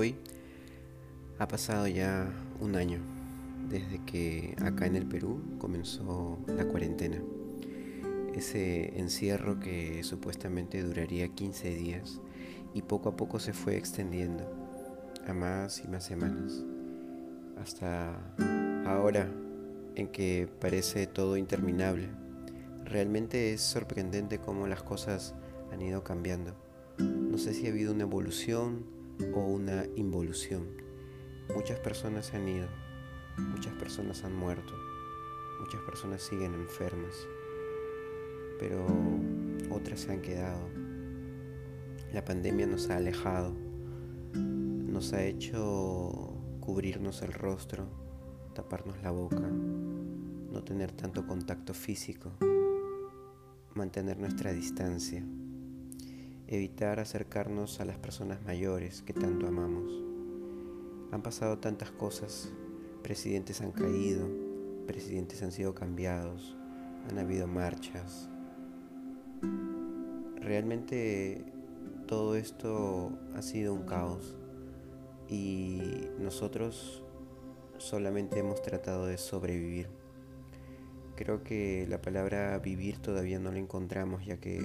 Hoy ha pasado ya un año desde que acá en el Perú comenzó la cuarentena. Ese encierro que supuestamente duraría 15 días y poco a poco se fue extendiendo a más y más semanas. Hasta ahora en que parece todo interminable. Realmente es sorprendente cómo las cosas han ido cambiando. No sé si ha habido una evolución o una involución. Muchas personas se han ido, muchas personas han muerto, muchas personas siguen enfermas, pero otras se han quedado. La pandemia nos ha alejado, nos ha hecho cubrirnos el rostro, taparnos la boca, no tener tanto contacto físico, mantener nuestra distancia evitar acercarnos a las personas mayores que tanto amamos. Han pasado tantas cosas, presidentes han caído, presidentes han sido cambiados, han habido marchas. Realmente todo esto ha sido un caos y nosotros solamente hemos tratado de sobrevivir. Creo que la palabra vivir todavía no la encontramos ya que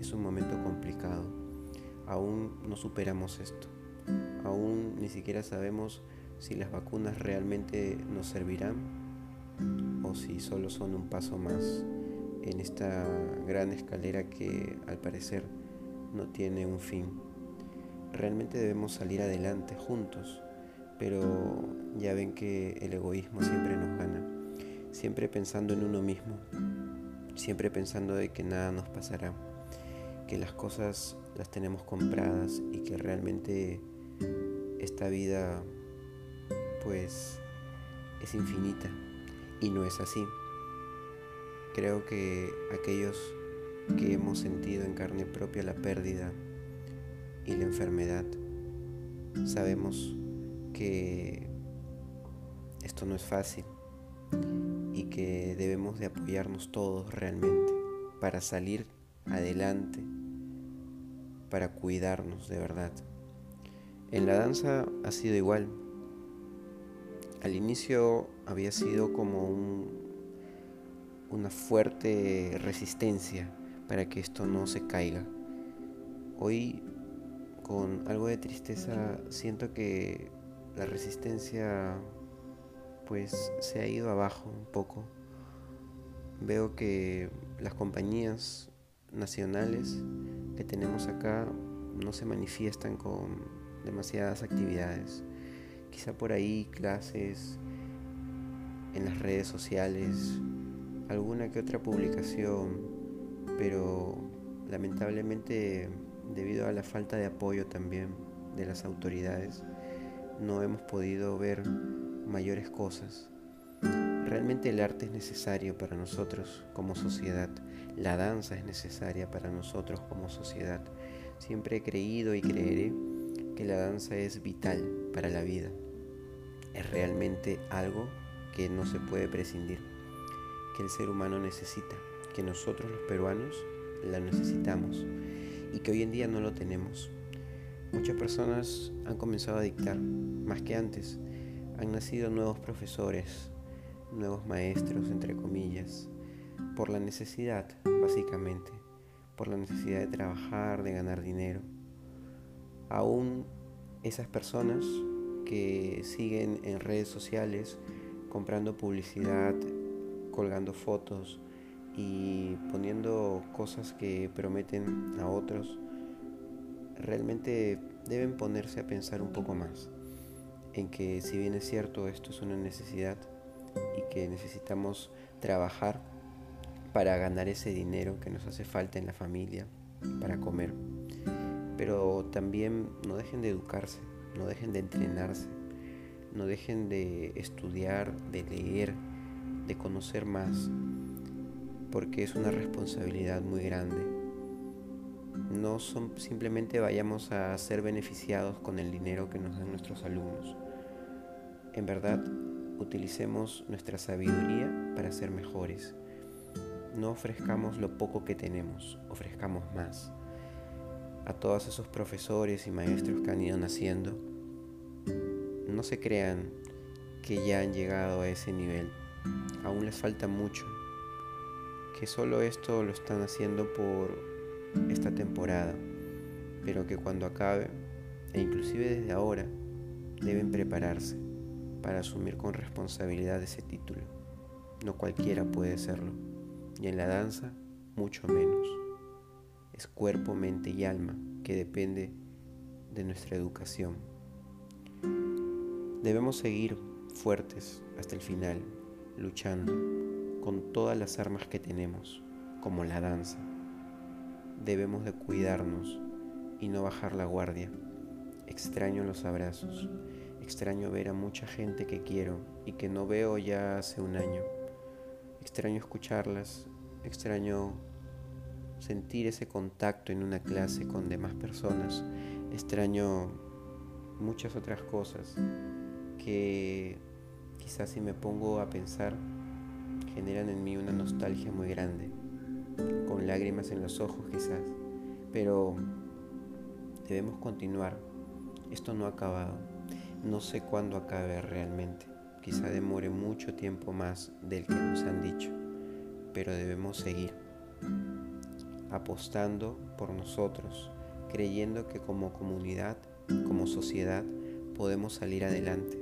es un momento complicado. Aún no superamos esto. Aún ni siquiera sabemos si las vacunas realmente nos servirán o si solo son un paso más en esta gran escalera que al parecer no tiene un fin. Realmente debemos salir adelante juntos, pero ya ven que el egoísmo siempre nos gana siempre pensando en uno mismo, siempre pensando de que nada nos pasará, que las cosas las tenemos compradas y que realmente esta vida pues es infinita y no es así. Creo que aquellos que hemos sentido en carne propia la pérdida y la enfermedad, sabemos que esto no es fácil que debemos de apoyarnos todos realmente para salir adelante, para cuidarnos de verdad. En la danza ha sido igual. Al inicio había sido como una fuerte resistencia para que esto no se caiga. Hoy, con algo de tristeza, siento que la resistencia pues se ha ido abajo un poco. Veo que las compañías nacionales que tenemos acá no se manifiestan con demasiadas actividades. Quizá por ahí clases en las redes sociales, alguna que otra publicación, pero lamentablemente debido a la falta de apoyo también de las autoridades, no hemos podido ver mayores cosas. Realmente el arte es necesario para nosotros como sociedad. La danza es necesaria para nosotros como sociedad. Siempre he creído y creeré que la danza es vital para la vida. Es realmente algo que no se puede prescindir, que el ser humano necesita, que nosotros los peruanos la necesitamos y que hoy en día no lo tenemos. Muchas personas han comenzado a dictar, más que antes, han nacido nuevos profesores, nuevos maestros, entre comillas, por la necesidad, básicamente, por la necesidad de trabajar, de ganar dinero. Aún esas personas que siguen en redes sociales comprando publicidad, colgando fotos y poniendo cosas que prometen a otros, realmente deben ponerse a pensar un poco más en que si bien es cierto esto es una necesidad y que necesitamos trabajar para ganar ese dinero que nos hace falta en la familia, para comer, pero también no dejen de educarse, no dejen de entrenarse, no dejen de estudiar, de leer, de conocer más, porque es una responsabilidad muy grande. No son, simplemente vayamos a ser beneficiados con el dinero que nos dan nuestros alumnos. En verdad, utilicemos nuestra sabiduría para ser mejores. No ofrezcamos lo poco que tenemos, ofrezcamos más a todos esos profesores y maestros que han ido naciendo, no se crean que ya han llegado a ese nivel. Aún les falta mucho. Que solo esto lo están haciendo por esta temporada. Pero que cuando acabe, e inclusive desde ahora, deben prepararse para asumir con responsabilidad ese título. No cualquiera puede serlo. Y en la danza, mucho menos es cuerpo, mente y alma que depende de nuestra educación. Debemos seguir fuertes hasta el final, luchando con todas las armas que tenemos, como la danza. Debemos de cuidarnos y no bajar la guardia. Extraño los abrazos, extraño ver a mucha gente que quiero y que no veo ya hace un año. Extraño escucharlas, extraño sentir ese contacto en una clase con demás personas. Extraño muchas otras cosas que quizás si me pongo a pensar generan en mí una nostalgia muy grande, con lágrimas en los ojos quizás, pero debemos continuar. Esto no ha acabado. No sé cuándo acabe realmente. Quizá demore mucho tiempo más del que nos han dicho, pero debemos seguir apostando por nosotros, creyendo que como comunidad, como sociedad, podemos salir adelante,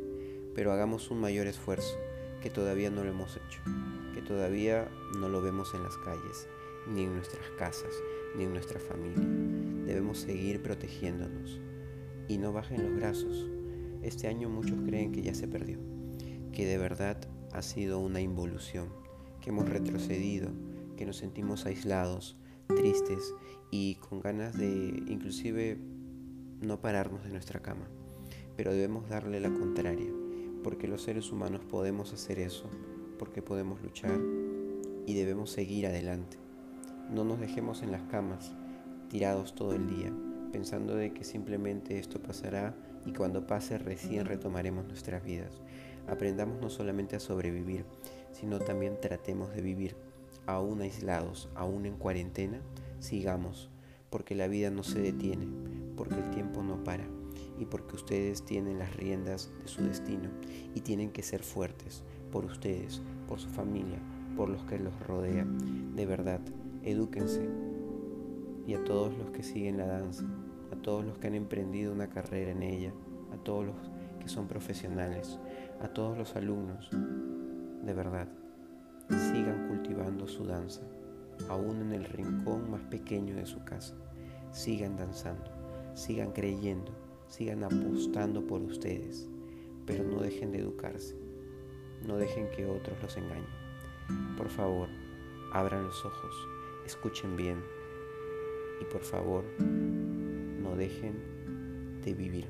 pero hagamos un mayor esfuerzo, que todavía no lo hemos hecho, que todavía no lo vemos en las calles, ni en nuestras casas, ni en nuestra familia. Debemos seguir protegiéndonos y no bajen los brazos. Este año muchos creen que ya se perdió, que de verdad ha sido una involución, que hemos retrocedido, que nos sentimos aislados, tristes y con ganas de inclusive no pararnos de nuestra cama. Pero debemos darle la contraria, porque los seres humanos podemos hacer eso, porque podemos luchar y debemos seguir adelante. No nos dejemos en las camas, tirados todo el día, pensando de que simplemente esto pasará y cuando pase recién retomaremos nuestras vidas. Aprendamos no solamente a sobrevivir, sino también tratemos de vivir aún aislados, aún en cuarentena, sigamos, porque la vida no se detiene, porque el tiempo no para y porque ustedes tienen las riendas de su destino y tienen que ser fuertes por ustedes, por su familia, por los que los rodean. De verdad, edúquense. Y a todos los que siguen la danza, a todos los que han emprendido una carrera en ella, a todos los que son profesionales, a todos los alumnos, de verdad, sigan cultivando su danza, aún en el rincón más pequeño de su casa. Sigan danzando, sigan creyendo, sigan apostando por ustedes, pero no dejen de educarse, no dejen que otros los engañen. Por favor, abran los ojos, escuchen bien y por favor, no dejen de vivir.